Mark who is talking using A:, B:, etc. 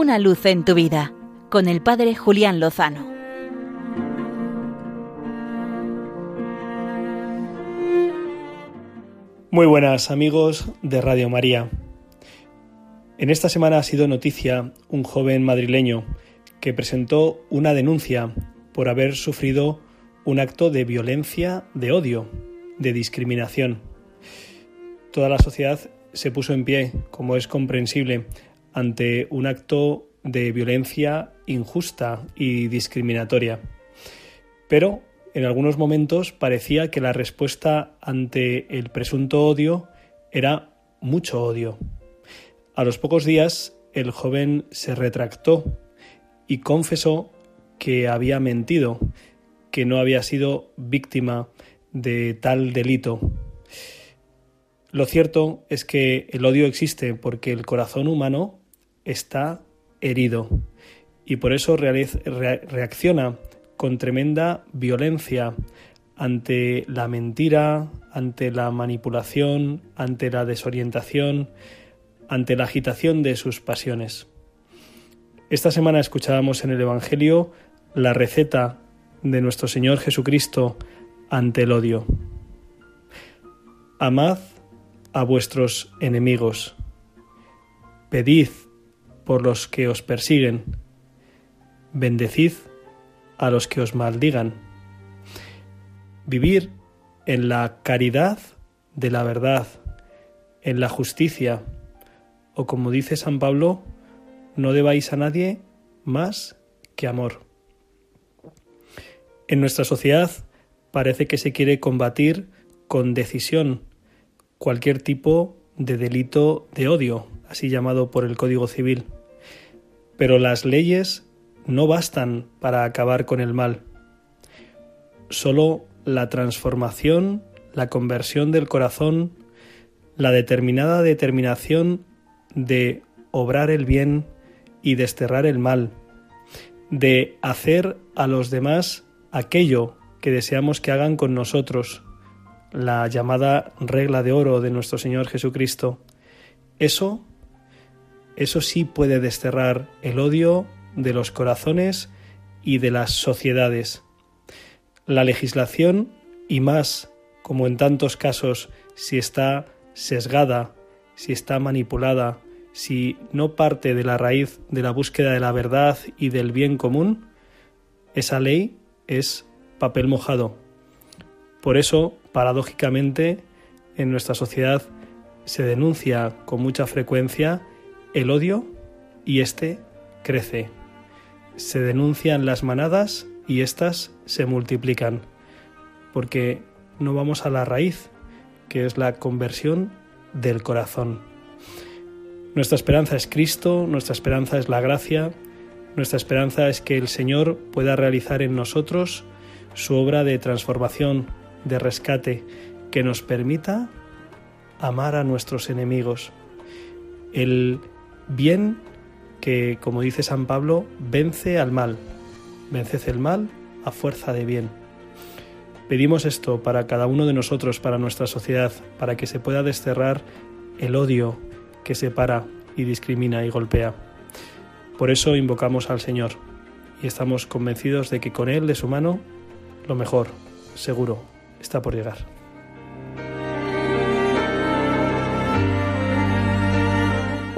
A: Una luz en tu vida con el Padre Julián Lozano.
B: Muy buenas amigos de Radio María. En esta semana ha sido noticia un joven madrileño que presentó una denuncia por haber sufrido un acto de violencia, de odio, de discriminación. Toda la sociedad se puso en pie, como es comprensible, ante un acto de violencia injusta y discriminatoria. Pero en algunos momentos parecía que la respuesta ante el presunto odio era mucho odio. A los pocos días el joven se retractó y confesó que había mentido, que no había sido víctima de tal delito. Lo cierto es que el odio existe porque el corazón humano está herido y por eso reacciona con tremenda violencia ante la mentira, ante la manipulación, ante la desorientación, ante la agitación de sus pasiones. Esta semana escuchábamos en el Evangelio la receta de nuestro Señor Jesucristo ante el odio. Amad a vuestros enemigos, pedid por los que os persiguen, bendecid a los que os maldigan. Vivir en la caridad de la verdad, en la justicia, o como dice San Pablo, no debáis a nadie más que amor. En nuestra sociedad parece que se quiere combatir con decisión cualquier tipo de delito de odio, así llamado por el Código Civil. Pero las leyes no bastan para acabar con el mal. Solo la transformación, la conversión del corazón, la determinada determinación de obrar el bien y desterrar el mal, de hacer a los demás aquello que deseamos que hagan con nosotros, la llamada regla de oro de nuestro Señor Jesucristo, eso, eso sí puede desterrar el odio de los corazones y de las sociedades. La legislación, y más como en tantos casos, si está sesgada, si está manipulada, si no parte de la raíz de la búsqueda de la verdad y del bien común, esa ley es papel mojado. Por eso, paradójicamente, en nuestra sociedad se denuncia con mucha frecuencia el odio y éste crece. Se denuncian las manadas y éstas se multiplican, porque no vamos a la raíz, que es la conversión del corazón. Nuestra esperanza es Cristo, nuestra esperanza es la gracia, nuestra esperanza es que el Señor pueda realizar en nosotros su obra de transformación, de rescate, que nos permita amar a nuestros enemigos. El bien que, como dice San Pablo, vence al mal. Venced el mal a fuerza de bien. Pedimos esto para cada uno de nosotros, para nuestra sociedad, para que se pueda desterrar el odio que separa y discrimina y golpea. Por eso invocamos al Señor y estamos convencidos de que con Él, de su mano, lo mejor, seguro, está por llegar.